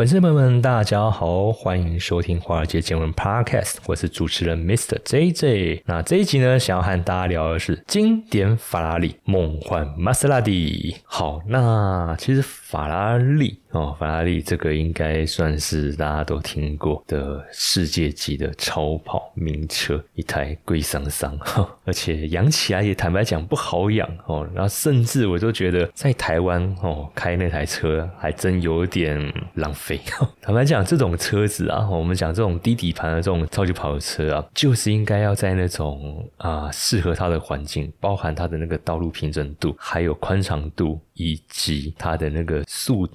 粉丝朋友们，大家好，欢迎收听华尔街见闻 Podcast，我是主持人 Mr. JJ。那这一集呢，想要和大家聊的是经典法拉利梦幻玛莎拉蒂。好，那其实法拉利。哦，法拉利这个应该算是大家都听过的世界级的超跑名车，一台贵桑桑，而且养起来也坦白讲不好养哦。然后甚至我都觉得在台湾哦开那台车还真有点浪费。坦白讲，这种车子啊，我们讲这种低底盘的这种超级跑车啊，就是应该要在那种啊适合它的环境，包含它的那个道路平整度，还有宽敞度。以及它的那个速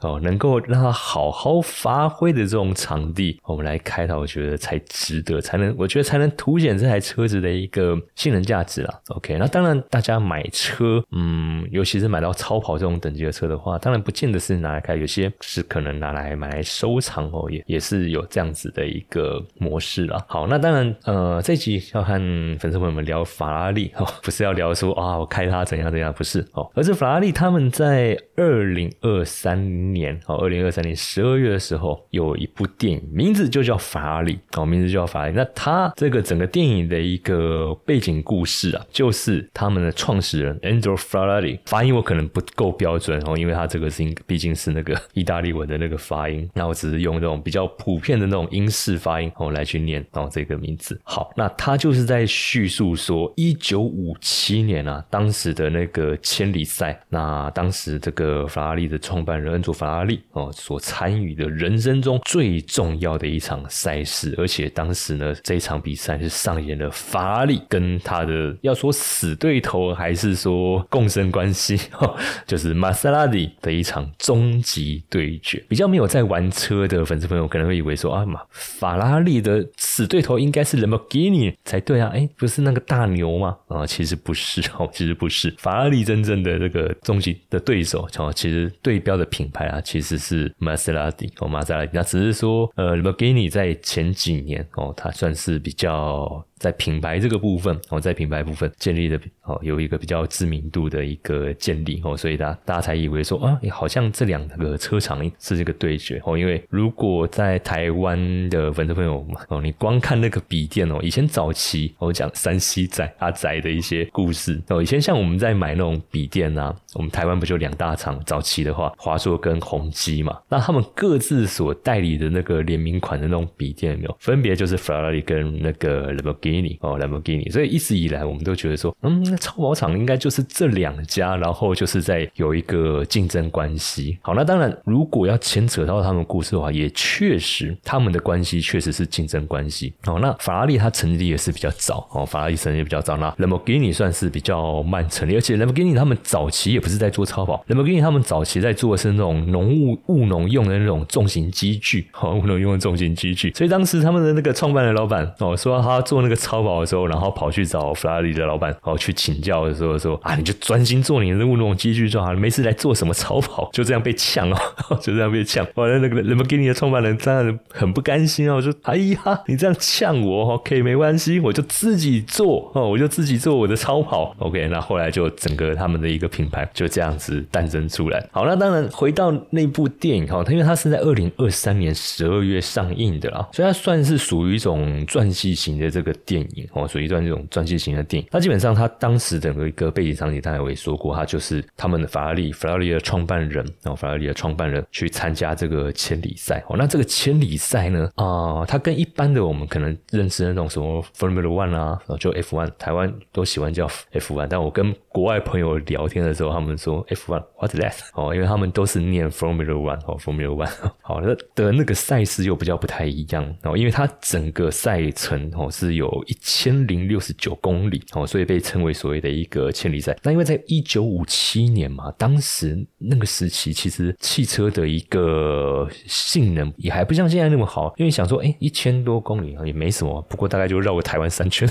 哦，能够让它好好发挥的这种场地，我们来开它，我觉得才值得，才能我觉得才能凸显这台车子的一个性能价值啦。OK，那当然，大家买车，嗯，尤其是买到超跑这种等级的车的话，当然不见得是拿来开，有些是可能拿来买来收藏哦，也也是有这样子的一个模式啦。好，那当然，呃，这集要和粉丝朋友们聊法拉利哦，不是要聊说啊，我开它怎样怎样，不是哦，而是法拉利。他们在二零二三年哦，二零二三年十二月的时候，有一部电影，名字就叫《法拉利》哦，名字就叫法拉利。那它这个整个电影的一个背景故事啊，就是他们的创始人 Andrew Ferrari，发音我可能不够标准哦，因为他这个是毕竟是那个意大利文的那个发音，那我只是用这种比较普遍的那种英式发音哦来去念哦这个名字。好，那他就是在叙述说，一九五七年啊，当时的那个千里赛那。当时这个法拉利的创办人法拉利哦，所参与的人生中最重要的一场赛事，而且当时呢，这一场比赛是上演了法拉利跟他的要说死对头，还是说共生关系，就是玛莎拉蒂的一场终极对决。比较没有在玩车的粉丝朋友可能会以为说啊，马法拉利的死对头应该是 Lamborghini 才对啊，哎，不是那个大牛吗？啊，其实不是哦，其实不是法拉利真正的这个终极。的对手哦，其实对标的品牌啊，其实是玛莎拉蒂哦，玛莎拉蒂。那只是说，呃，Lamborghini 在前几年哦，它算是比较。在品牌这个部分哦，在品牌部分建立的哦，有一个比较知名度的一个建立哦，所以大大家才以为说啊，好像这两个车厂是这个对决哦。因为如果在台湾的粉丝朋友哦，你光看那个笔电哦，以前早期我讲山西仔阿仔的一些故事哦，以前像我们在买那种笔电啊，我们台湾不就两大厂？早期的话，华硕跟宏基嘛，那他们各自所代理的那个联名款的那种笔电有没有？分别就是法拉利跟那个 Reboke。给你哦，兰博基尼，所以一直以来我们都觉得说，嗯，那超跑厂应该就是这两家，然后就是在有一个竞争关系。好，那当然，如果要牵扯到他们故事的话，也确实他们的关系确实是竞争关系。哦，那法拉利它成立也是比较早，哦，法拉利成立也比较早，那兰博基尼算是比较慢成立，而且兰博基尼他们早期也不是在做超跑，兰博基尼他们早期在做的是那种农务务农用的那种重型机具，哦，务农用的重型机具。所以当时他们的那个创办的老板哦，说他做那个。超跑的时候，然后跑去找法拉利的老板，然后去请教的时候说：“啊，你就专心做你的任务农机具就好了，没事来做什么超跑？”就这样被呛哦，就这样被呛。完了，那个人们给你的创办人当然很不甘心哦，说：“哎呀，你这样呛我，OK，没关系，我就自己做哦，我就自己做我的超跑。”OK，那后来就整个他们的一个品牌就这样子诞生出来。好，那当然回到那部电影哈，因为它是在二零二三年十二月上映的啦，所以它算是属于一种传记型的这个。电影哦，属于一段这种传记型的电影。那基本上，他当时整个一个背景场景，他也说过，他就是他们的法拉利，法拉利的创办人，然后法拉利的创办人去参加这个千里赛。哦，那这个千里赛呢，啊，它跟一般的我们可能认识的那种什么 Formula One 啊，就 F One，台湾都喜欢叫 F One，但我跟国外朋友聊天的时候，他们说 F One，What's that？哦，因为他们都是念 Formula One 哦，Formula One。好的的那个赛事又比较不太一样哦，因为它整个赛程哦是有。一千零六十九公里哦，所以被称为所谓的一个千里赛。那因为在一九五七年嘛，当时那个时期其实汽车的一个性能也还不像现在那么好。因为想说，哎，一千多公里啊也没什么，不过大概就绕个台湾三圈，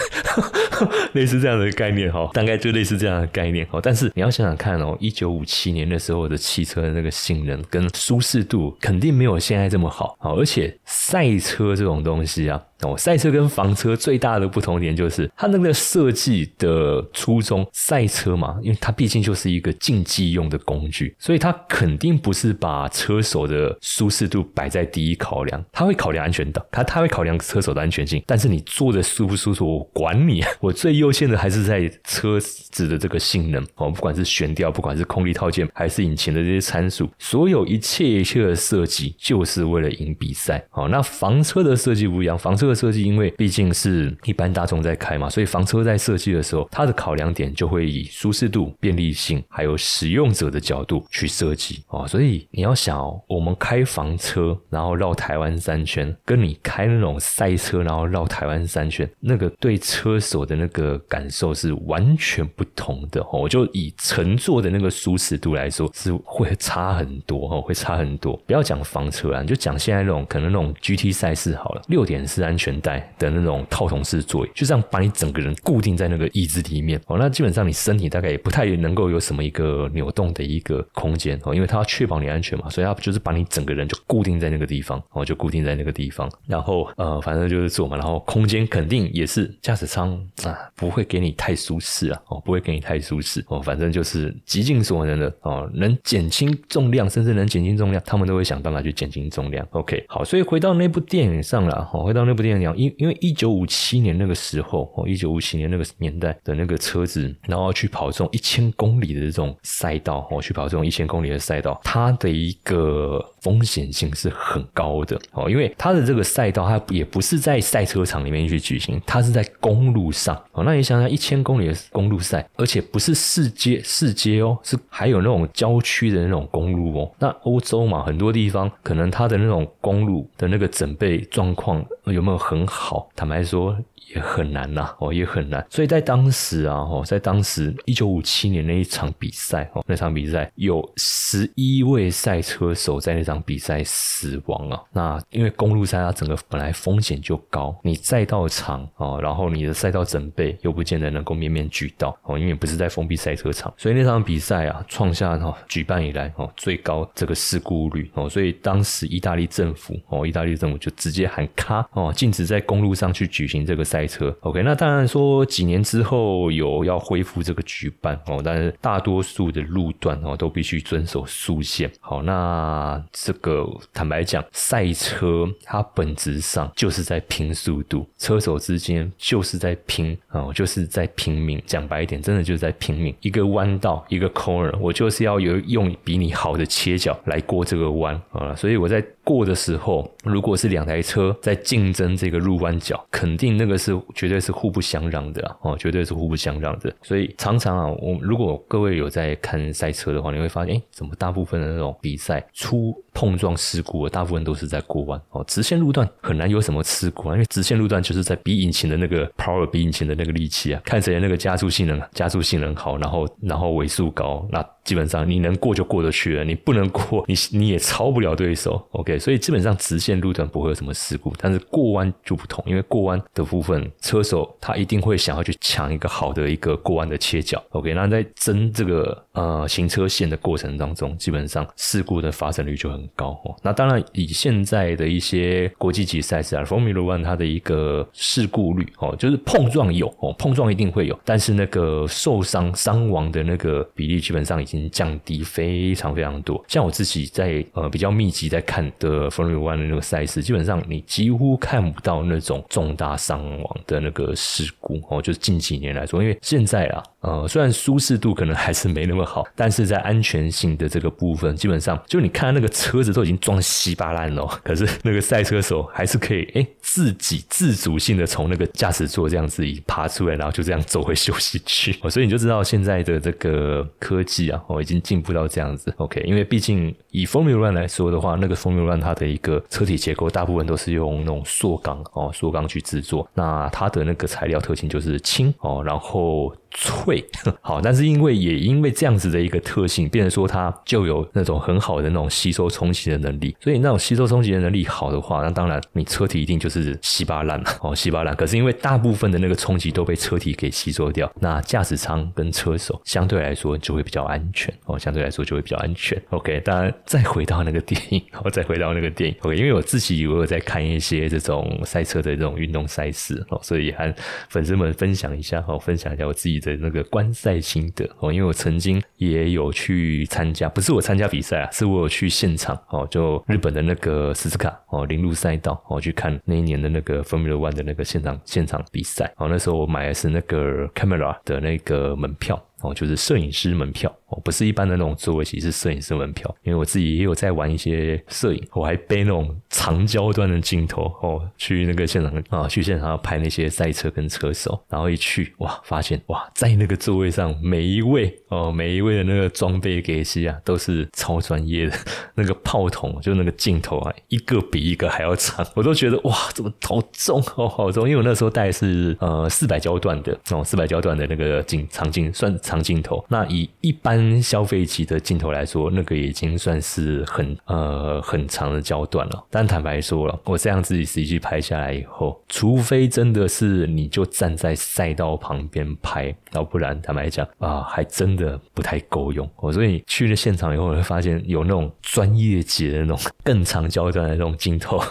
类似这样的概念哈，大概就类似这样的概念哈。但是你要想想看哦，一九五七年的时候的汽车的那个性能跟舒适度肯定没有现在这么好，好，而且赛车这种东西啊。哦，赛车跟房车最大的不同点就是它那个设计的初衷，赛车嘛，因为它毕竟就是一个竞技用的工具，所以它肯定不是把车手的舒适度摆在第一考量，它会考量安全的，它它会考量车手的安全性，但是你坐的舒不舒服，我管你，我最优先的还是在车子的这个性能哦，不管是悬吊，不管是空力套件，还是引擎的这些参数，所有一切一切的设计就是为了赢比赛。好，那房车的设计不一样，房车的设计因为毕竟是一般大众在开嘛，所以房车在设计的时候，它的考量点就会以舒适度、便利性，还有使用者的角度去设计哦。所以你要想，哦，我们开房车然后绕台湾三圈，跟你开那种赛车然后绕台湾三圈，那个对车手的那个感受是完全不同的哦。我就以乘坐的那个舒适度来说，是会差很多哦，会差很多。不要讲房车啊，你就讲现在那种可能那种 GT 赛事好了，六点式安安全带的那种套筒式座椅，就这样把你整个人固定在那个椅子里面哦。那基本上你身体大概也不太能够有什么一个扭动的一个空间哦，因为它要确保你安全嘛，所以它就是把你整个人就固定在那个地方哦，就固定在那个地方。然后呃，反正就是坐嘛，然后空间肯定也是驾驶舱啊，不会给你太舒适啊哦，不会给你太舒适哦，反正就是极尽所能的哦，能减轻重量，甚至能减轻重量，他们都会想办法去减轻重量。OK，好，所以回到那部电影上了，哦，回到那部电影讲，因因为一九五七年那个时候，哦，一九五七年那个年代的那个车子，然后去跑这种一千公里的这种赛道，哦，去跑这种一千公里的赛道，它的一个风险性是很高的，哦，因为它的这个赛道，它也不是在赛车场里面去举行，它是在公路上，哦，那你想想，一千公里的公路赛，而且不是市街市街哦，是还有那种郊区的那种公路哦，那欧洲嘛，很多地方可能它的那种公路的那个整备状况有没有很好？坦白说。也很难呐，哦，也很难。所以在当时啊，哦，在当时一九五七年那一场比赛，哦，那场比赛有十一位赛车手在那场比赛死亡啊。那因为公路赛它整个本来风险就高，你赛道长哦，然后你的赛道整备又不见得能够面面俱到哦，因为不是在封闭赛车场，所以那场比赛啊，创下哦举办以来哦最高这个事故率哦。所以当时意大利政府哦，意大利政府就直接喊卡哦，禁止在公路上去举行这个赛。车，OK，那当然说几年之后有要恢复这个举办哦，但是大多数的路段哦都必须遵守速线。好，那这个坦白讲，赛车它本质上就是在拼速度，车手之间就是在拼哦，就是在拼命。讲白一点，真的就是在拼命。一个弯道，一个 corner，我就是要有用比你好的切角来过这个弯啊，所以我在。过的时候，如果是两台车在竞争这个入弯角，肯定那个是绝对是互不相让的哦，绝对是互不相让的。所以常常啊，我如果各位有在看赛车的话，你会发现，哎，怎么大部分的那种比赛出碰撞事故，大部分都是在过弯哦，直线路段很难有什么事故啊，因为直线路段就是在比引擎的那个 power，比引擎的那个力气啊，看谁的那个加速性能加速性能好，然后然后尾速高，那基本上你能过就过得去了，你不能过，你你也超不了对手。OK。所以基本上直线路段不会有什么事故，但是过弯就不同，因为过弯的部分，车手他一定会想要去抢一个好的一个过弯的切角。OK，那在争这个呃行车线的过程当中，基本上事故的发生率就很高哦。那当然以现在的一些国际级赛事啊，Formula One 它的一个事故率哦，就是碰撞有哦，碰撞一定会有，但是那个受伤伤亡的那个比例基本上已经降低非常非常多。像我自己在呃比较密集在看的。，Formula One 的那个赛事，基本上你几乎看不到那种重大伤亡的那个事故哦。就是近几年来说，因为现在啊，呃，虽然舒适度可能还是没那么好，但是在安全性的这个部分，基本上就你看那个车车子都已经撞稀巴烂了，可是那个赛车手还是可以哎自己自主性的从那个驾驶座这样子一爬出来，然后就这样走回休息区。所以你就知道现在的这个科技啊，哦，已经进步到这样子。OK，因为毕竟以 Formula One 来说的话，那个 Formula One 它的一个车体结构大部分都是用那种塑钢哦，塑钢去制作。那它的那个材料特性就是轻哦，然后。脆 好，但是因为也因为这样子的一个特性，变成说它就有那种很好的那种吸收冲击的能力。所以那种吸收冲击的能力好的话，那当然你车体一定就是稀巴烂了哦，稀巴烂。可是因为大部分的那个冲击都被车体给吸收掉，那驾驶舱跟车手相对来说就会比较安全哦，相对来说就会比较安全。OK，当然再回到那个电影，然后再回到那个电影。OK，因为我自己我有在看一些这种赛车的这种运动赛事哦，所以和粉丝们分享一下哦，分享一下我自己的那个观赛心得哦，因为我曾经也有去参加，不是我参加比赛啊，是我有去现场哦，就日本的那个斯斯卡哦，铃鹿赛道哦，去看那一年的那个 Formula One 的那个现场现场比赛哦，那时候我买的是那个 Camera 的那个门票。哦，就是摄影师门票我，不是一般的那种座位席，是摄影师门票。因为我自己也有在玩一些摄影，我还背那种长焦段的镜头哦，去那个现场啊，去现场要拍那些赛车跟车手。然后一去哇，发现哇，在那个座位上每一位哦，每一位的那个装备给西啊，都是超专业的。那个炮筒就那个镜头啊，一个比一个还要长，我都觉得哇，怎么好重哦，好重。因为我那时候带是呃四百焦段的哦，四百焦段的那个镜长镜算。长镜头，那以一般消费级的镜头来说，那个已经算是很呃很长的焦段了。但坦白说了，我这样自己实际拍下来以后，除非真的是你就站在赛道旁边拍，要不然坦白讲啊，还真的不太够用。我所以去了现场以后，会发现有那种专业级的那种更长焦段的那种镜头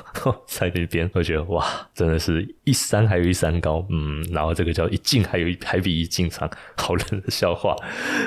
在那边，我觉得哇，真的是一山还有一山高，嗯，然后这个叫一镜还有一还比一镜长，好冷的笑。话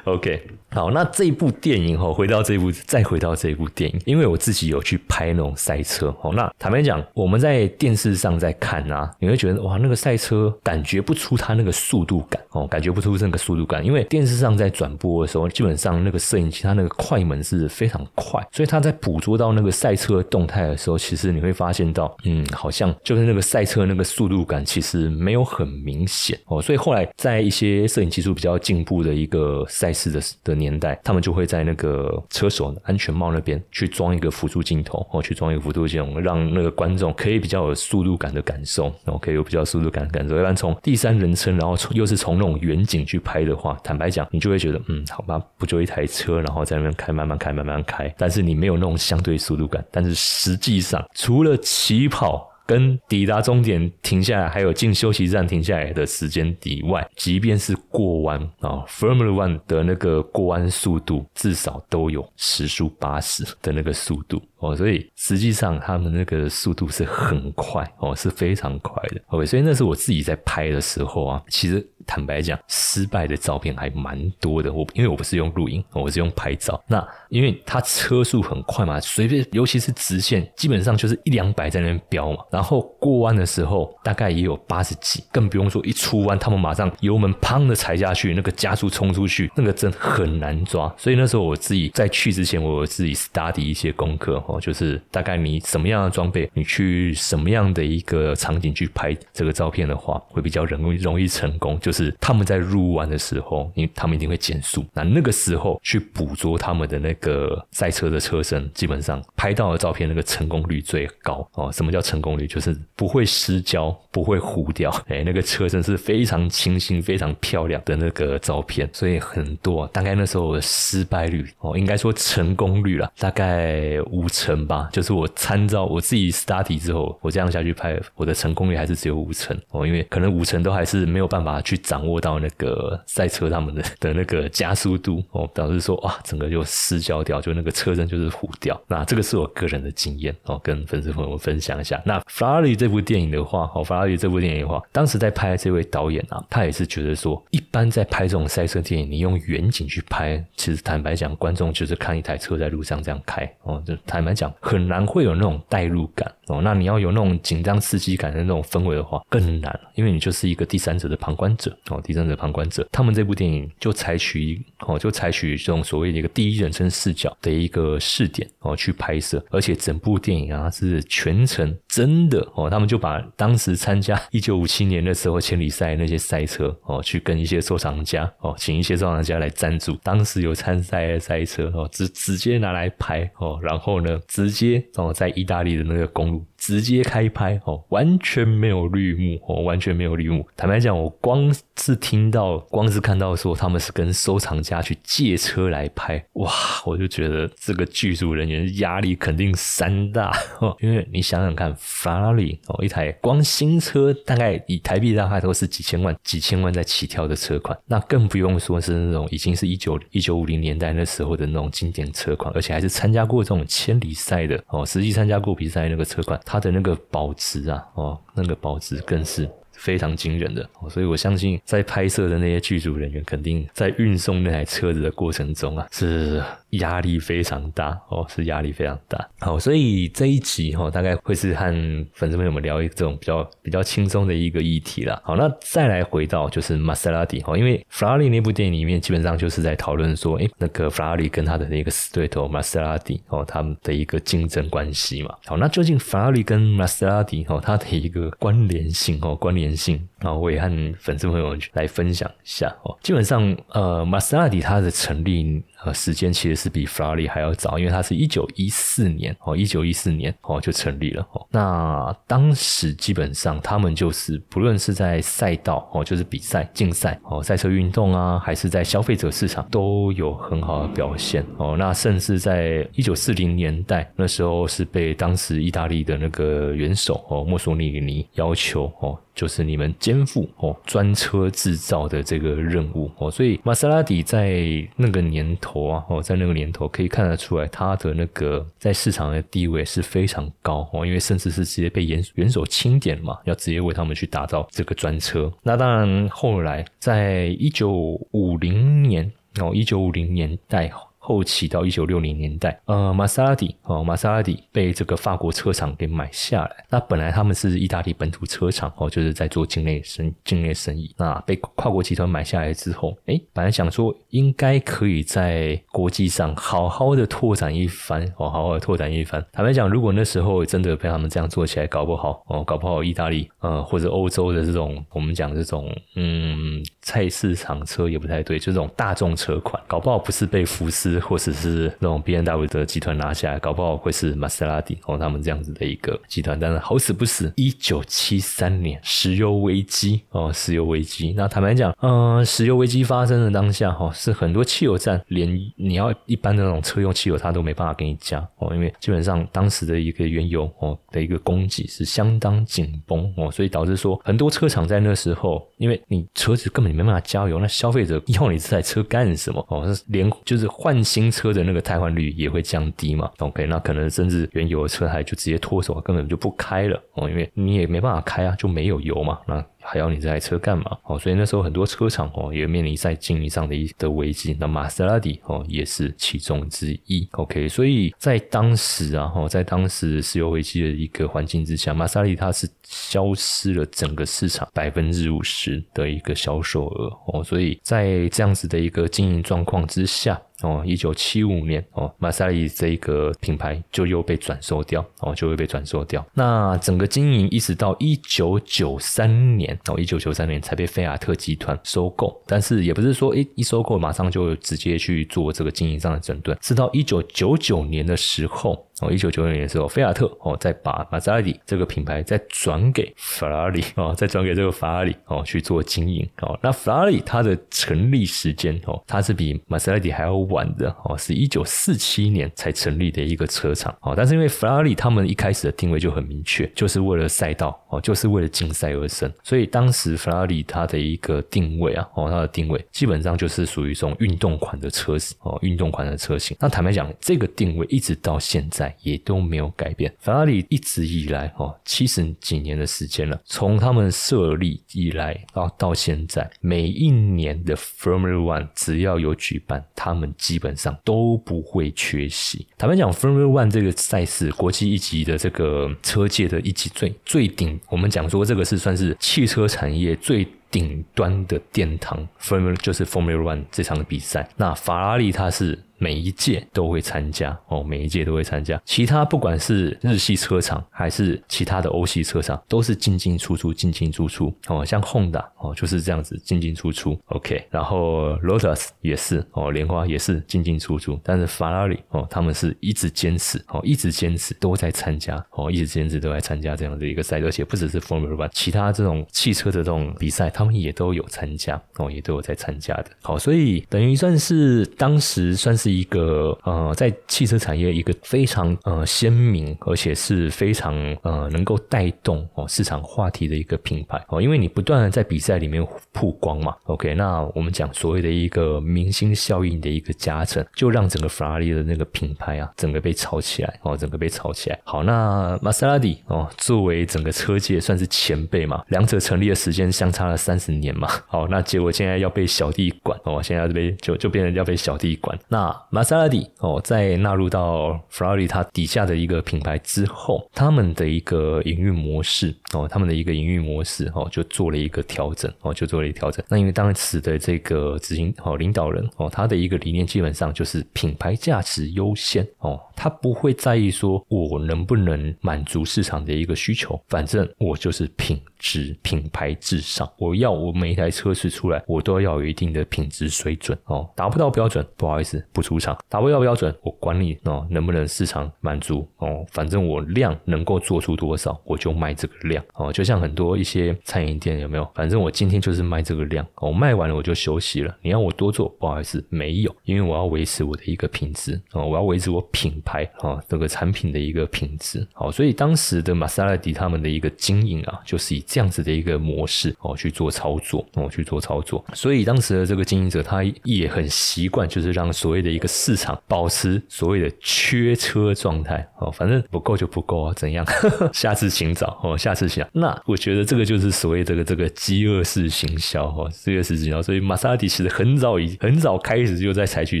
，OK，好，那这一部电影哈，回到这部，再回到这一部电影，因为我自己有去拍那种赛车哦。那坦白讲，我们在电视上在看啊，你会觉得哇，那个赛车感觉不出它那个速度感哦，感觉不出那个速度感，因为电视上在转播的时候，基本上那个摄影机它那个快门是非常快，所以它在捕捉到那个赛车动态的时候，其实你会发现到，嗯，好像就是那个赛车那个速度感其实没有很明显哦。所以后来在一些摄影技术比较进步。的一个赛事的的年代，他们就会在那个车手安全帽那边去装一个辅助镜头，哦，去装一个辅助镜头，让那个观众可以比较有速度感的感受，然后可以有比较速度感的感受。一般从第三人称，然后又是从那种远景去拍的话，坦白讲，你就会觉得，嗯，好吧，不就一台车，然后在那边开，慢慢开，慢慢开，但是你没有那种相对速度感。但是实际上，除了起跑。跟抵达终点停下来，还有进休息站停下来的时间以外，即便是过弯啊，Formula One 的那个过弯速度至少都有时速八十的那个速度。哦，所以实际上他们那个速度是很快哦，是非常快的。OK，所以那是我自己在拍的时候啊，其实。坦白讲，失败的照片还蛮多的。我因为我不是用录影，我是用拍照。那因为它车速很快嘛，随便尤其是直线，基本上就是一两百在那边飙嘛。然后过弯的时候大概也有八十几，更不用说一出弯，他们马上油门砰的踩下去，那个加速冲出去，那个真很难抓。所以那时候我自己在去之前，我自己 study 一些功课哦，就是大概你什么样的装备，你去什么样的一个场景去拍这个照片的话，会比较容易容易成功，就是。他们在入弯的时候，因为他们一定会减速，那那个时候去捕捉他们的那个赛车的车身，基本上拍到的照片那个成功率最高哦。什么叫成功率？就是不会失焦，不会糊掉，哎，那个车身是非常清新、非常漂亮的那个照片。所以很多大概那时候失败率哦，应该说成功率了，大概五成吧。就是我参照我自己 study 之后，我这样下去拍，我的成功率还是只有五成哦，因为可能五成都还是没有办法去。掌握到那个赛车他们的的那个加速度哦，导致说哇，整个就失焦掉，就那个车身就是糊掉。那这个是我个人的经验哦，跟粉丝朋友们分享一下。那法拉利这部电影的话，哦，法拉利这部电影的话，当时在拍这位导演啊，他也是觉得说，一般在拍这种赛车电影，你用远景去拍，其实坦白讲，观众就是看一台车在路上这样开哦，就坦白来讲，很难会有那种代入感哦。那你要有那种紧张刺激感的那种氛围的话，更难，因为你就是一个第三者的旁观者。哦，第三者旁观者，他们这部电影就采取哦，就采取这种所谓的一个第一人称视角的一个视点哦去拍摄，而且整部电影啊是全程真的哦，他们就把当时参加一九五七年的时候千里赛那些赛车哦，去跟一些收藏家哦，请一些收藏家来赞助当时有参赛的赛车哦，直直接拿来拍哦，然后呢，直接哦在意大利的那个公路直接开拍哦，完全没有绿幕哦，完全没有绿幕。坦白讲，我光是听到，光是看到说他们是跟收藏家去借车来拍，哇，我就觉得这个剧组人员压力肯定山大 哦。因为你想想看，法拉利哦，一台光新车大概以台币大概都是几千万、几千万在起跳的车款，那更不用说是那种已经是一九一九五零年代那时候的那种经典车款，而且还是参加过这种千里赛的哦，实际参加过比赛那个车款，它的那个保值啊，哦，那个保值更是。非常惊人的，所以我相信在拍摄的那些剧组人员，肯定在运送那台车子的过程中啊，是压力非常大哦，是压力非常大。好，所以这一集哈，大概会是和粉丝朋友们聊一种比较比较轻松的一个议题啦。好，那再来回到就是玛莎拉蒂哈，因为法拉利那部电影里面基本上就是在讨论说，哎，那个法拉利跟他的那个死对头玛莎拉蒂哦，他们的一个竞争关系嘛。好，那究竟法拉利跟玛莎拉蒂哦，它的一个关联性哦，关联。性啊，我也和粉丝朋友来分享一下哦。基本上，呃，玛莎拉蒂它的成立。呃，时间其实是比法拉利还要早，因为它是一九一四年哦，一九一四年哦就成立了哦。那当时基本上他们就是不论是在赛道哦，就是比赛竞赛哦，赛车运动啊，还是在消费者市场都有很好的表现哦。那甚至在一九四零年代那时候是被当时意大利的那个元首哦墨索里尼要求哦，就是你们肩负哦专车制造的这个任务哦，所以玛莎拉蒂在那个年头。头啊哦，在那个年头可以看得出来，他的那个在市场的地位是非常高哦，因为甚至是直接被元元首钦点嘛，要直接为他们去打造这个专车。那当然，后来在一九五零年哦，一九五零年代。后期到一九六零年代，呃，玛莎拉蒂哦，玛莎拉蒂被这个法国车厂给买下来。那本来他们是意大利本土车厂哦，就是在做境内生境内生意。那被跨国集团买下来之后，哎，本来想说应该可以在国际上好好的拓展一番哦，好好的拓展一番。坦白讲，如果那时候真的被他们这样做起来，搞不好哦，搞不好意大利呃或者欧洲的这种我们讲这种嗯菜市场车也不太对，就这种大众车款，搞不好不是被福斯。或者是那种 B N W 的集团拿下来，搞不好会是玛莎拉蒂哦，他们这样子的一个集团。但是好死不死，一九七三年石油危机哦，石油危机。那坦白讲，呃，石油危机发生的当下哈，是很多汽油站连你要一般的那种车用汽油，它都没办法给你加哦，因为基本上当时的一个原油哦的一个供给是相当紧绷哦，所以导致说很多车厂在那时候，因为你车子根本没办法加油，那消费者要你这台车干什么哦？连就是换。新车的那个汰换率也会降低嘛？OK，那可能甚至原有的车还就直接脱手，根本就不开了哦，因为你也没办法开啊，就没有油嘛。那还要你这台车干嘛？哦，所以那时候很多车厂哦也面临在经营上的一的危机。那玛莎拉蒂哦也是其中之一。OK，所以在当时啊，哦，在当时石油危机的一个环境之下，玛莎拉蒂它是消失了整个市场百分之五十的一个销售额哦，所以在这样子的一个经营状况之下。哦，一九七五年哦，玛莎拉蒂这一个品牌就又被转售掉哦，就会被转售掉。那整个经营一直到一九九三年哦，一九九三年才被菲亚特集团收购。但是也不是说一一收购马上就直接去做这个经营上的整顿，是到一九九九年的时候。哦，一九九六年的时候，菲亚特哦，再把玛莎拉蒂这个品牌再转给法拉利 哦，再转给这个法拉利哦去做经营哦。那法拉利它的成立时间哦，它是比玛莎拉蒂还要晚的哦，是一九四七年才成立的一个车厂哦。但是因为法拉利他们一开始的定位就很明确，就是为了赛道哦，就是为了竞赛而生，所以当时法拉利它的一个定位啊哦，它的定位基本上就是属于这种运动款的车子哦，运动款的车型。那坦白讲，这个定位一直到现在。也都没有改变。法拉利一直以来，哦，七十几年的时间了，从他们设立以来到到现在，每一年的 Formula One 只要有举办，他们基本上都不会缺席。坦白讲，Formula One 这个赛事，国际一级的这个车界的一级最最顶，我们讲说这个是算是汽车产业最。顶端的殿堂，Formula 就是 Formula One 这场比赛。那法拉利它是每一届都会参加哦，每一届都会参加。其他不管是日系车厂还是其他的欧系车厂，都是进进出出，进进出出哦。像 Honda 哦就是这样子进进出出，OK。然后 Lotus 也是哦，莲花也是进进出出。但是法拉利哦，他们是一直坚持哦，一直坚持都在参加哦，一直坚持都在参加这样的一个赛，而且不只是 Formula One，其他这种汽车的这种比赛，他们也都有参加哦，也都有在参加的。好，所以等于算是当时算是是一个呃，在汽车产业一个非常呃鲜明，而且是非常呃能够带动哦市场话题的一个品牌哦，因为你不断的在比赛里面曝光嘛。OK，那我们讲所谓的一个明星效应的一个加成，就让整个法拉利的那个品牌啊，整个被炒起来哦，整个被炒起来。好，那玛莎拉蒂哦，作为整个车界算是前辈嘛，两者成立的时间相差了三十年嘛。好，那结果现在要被小弟管哦，现在要被就就变成要被小弟管。那玛莎拉蒂哦，在纳入到法拉利它底下的一个品牌之后，他们的一个营运模式哦，他们的一个营运模式哦，就做了一个调整哦，就做了一个调整。那因为当时的这个执行哦领导人哦，他的一个理念基本上就是品牌价值优先哦，他不会在意说我能不能满足市场的一个需求，反正我就是品质品牌至上，我要我每一台车子出来，我都要有一定的品质水准哦，达不到标准，不好意思，不出厂，达不到标准，我管你哦能不能市场满足哦，反正我量能够做出多少，我就卖这个量哦，就像很多一些餐饮店有没有？反正我今天就是卖这个量，我卖完了我就休息了，你要我多做，不好意思，没有，因为我要维持我的一个品质哦，我要维持我品牌啊这个产品的一个品质，好，所以当时的玛莎拉蒂他们的一个经营啊，就是以这样子的一个模式哦去做操作哦去做操作，所以当时的这个经营者他也很习惯，就是让所谓的一个市场保持所谓的缺车状态哦，反正不够就不够啊，怎样？下次请找哦，下次想。那我觉得这个就是所谓这个这个饥饿式行销哦，饥饿式行销。所以玛莎拉蒂其实很早已很早开始就在采取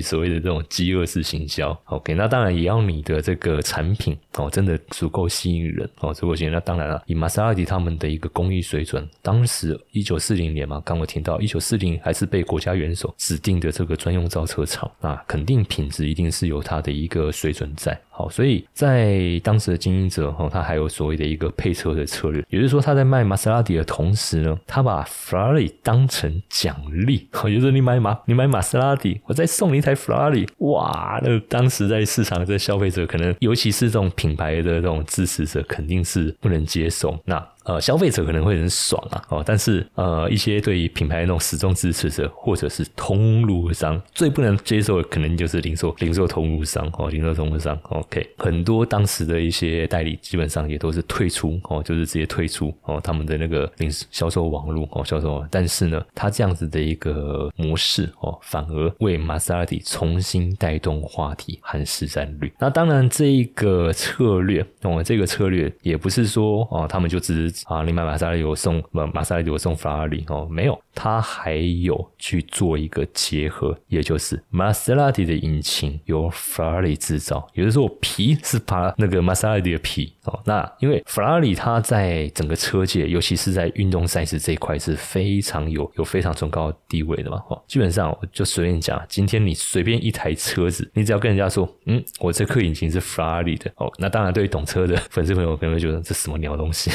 所谓的这种饥饿式行销。OK，那当然也要你的这个产品哦，真的足够吸引人哦，足够吸引。那当然了，以玛莎拉蒂他们的一个工艺水准，当时一九四零年嘛，刚我听到一九四零还是被国家元首指定的这个专用造车厂，那肯定品质一定是有它的一个水准在。好，所以在当时的经营者哈，他还有所谓的一个配车的策略，也就是说他在卖玛莎拉蒂的同时呢，他把法拉利当成奖励，也就是你买玛你买玛莎拉蒂，我再送你一台法拉利，哇，那当时在市场的消费者可能，尤其是这种品牌的这种支持者，肯定是不能接受那。呃，消费者可能会很爽啊，哦，但是呃，一些对于品牌那种始终支持者，或者是通路商，最不能接受的可能就是零售零售通路商哦，零售通路商，OK，很多当时的一些代理基本上也都是退出哦，就是直接退出哦，他们的那个零销售网络哦，销售网，但是呢，他这样子的一个模式哦，反而为玛莎拉蒂重新带动话题和市占率。那当然，这一个策略哦，这个策略也不是说哦，他们就只是。啊，你买玛莎拉蒂我送，玛莎拉蒂我送法拉利哦，没有，他还有去做一个结合，也就是玛莎拉蒂的引擎由法拉利制造，也就是说我皮是把那个玛莎拉蒂的皮哦，那因为法拉利它在整个车界，尤其是在运动赛事这一块是非常有有非常崇高的地位的嘛，哦，基本上我就随便讲，今天你随便一台车子，你只要跟人家说，嗯，我这颗引擎是法拉利的哦，那当然对于懂车的粉丝朋友可能会觉得这什么鸟东西。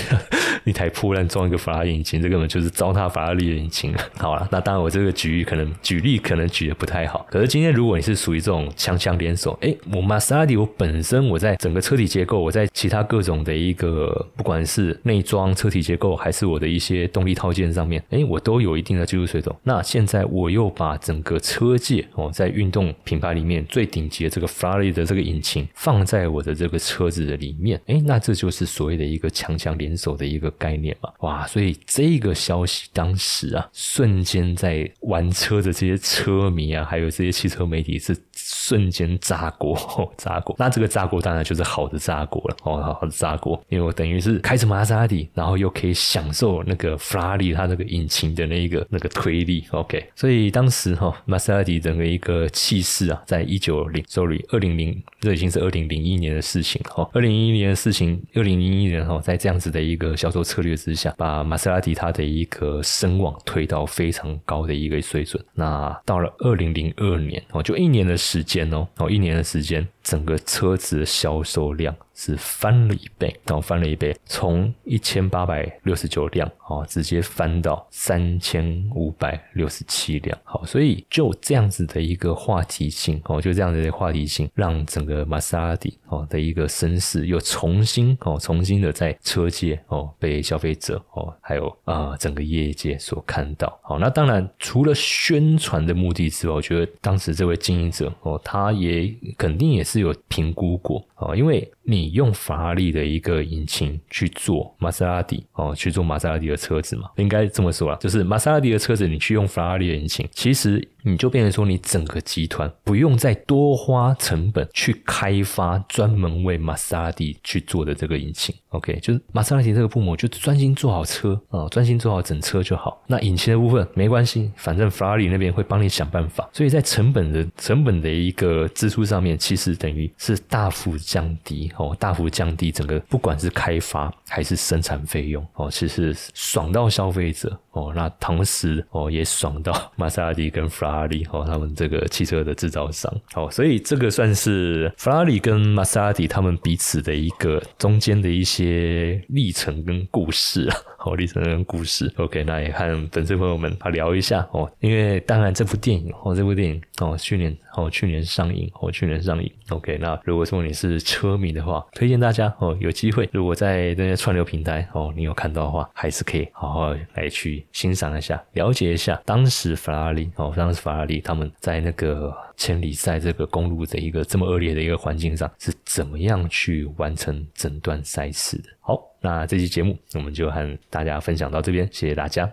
一台破烂装一个法拉利引擎，这根本就是糟蹋法拉利的引擎。好了，那当然我这个举例可能举例可能举的不太好。可是今天如果你是属于这种强强联手，哎，我玛莎拉蒂我本身我在整个车体结构，我在其他各种的一个不管是内装车体结构，还是我的一些动力套件上面，哎，我都有一定的技术水准。那现在我又把整个车界哦，在运动品牌里面最顶级的这个法拉利的这个引擎放在我的这个车子的里面，哎，那这就是所谓的一个强强联手的一个。概念嘛，哇！所以这个消息当时啊，瞬间在玩车的这些车迷啊，还有这些汽车媒体是瞬间炸锅，炸锅。那这个炸锅当然就是好的炸锅了，哦，好的炸锅，因为我等于是开着玛莎拉蒂，然后又可以享受那个法拉利它那个引擎的那一个那个推力，OK。所以当时哈，玛莎拉蒂整个一个气势啊，在一九零，sorry，二零零，这已经是二零零一年的事情哈，二零一一年的事情，二零零一年哈，在这样子的一个销售策略之下，把玛莎拉蒂它的一个声望推到非常高的一个水准。那到了二零零二年哦，就一年的时间哦，哦一年的时间，整个车子的销售量。是翻了一倍，然后翻了一倍，从一千八百六十九辆哦，直接翻到三千五百六十七辆。好，所以就这样子的一个话题性哦，就这样子的话题性，让整个玛莎拉蒂哦的一个声势又重新哦，重新的在车界哦被消费者哦，还有啊整个业界所看到。好，那当然除了宣传的目的之外，我觉得当时这位经营者哦，他也肯定也是是有评估过哦，因为你。用法拉利的一个引擎去做玛莎拉蒂哦，去做玛莎拉蒂的车子嘛，应该这么说啊，就是玛莎拉蒂的车子，你去用法拉利的引擎，其实。你就变成说，你整个集团不用再多花成本去开发专门为玛莎拉蒂去做的这个引擎，OK，就是玛莎拉蒂这个部门就专心做好车啊，专心做好整车就好。那引擎的部分没关系，反正法拉利那边会帮你想办法。所以在成本的成本的一个支出上面，其实等于是大幅降低哦，大幅降低整个不管是开发还是生产费用哦，其实爽到消费者哦，那同时哦也爽到玛莎拉蒂跟法。法拉利哦，他们这个汽车的制造商。哦，所以这个算是法拉利跟玛莎拉蒂他们彼此的一个中间的一些历程跟故事啊，哦，历程跟故事。OK，那也和粉丝朋友们啊聊一下哦，因为当然这部电影哦，这部电影哦，去年哦，去年上映哦，去年上映。OK，那如果说你是车迷的话，推荐大家哦，有机会如果在那些串流平台哦，你有看到的话，还是可以好好来去欣赏一下，了解一下当时法拉利哦，当时。法拉利他们在那个千里赛这个公路的一个这么恶劣的一个环境上，是怎么样去完成整段赛事的？好，那这期节目我们就和大家分享到这边谢谢大家。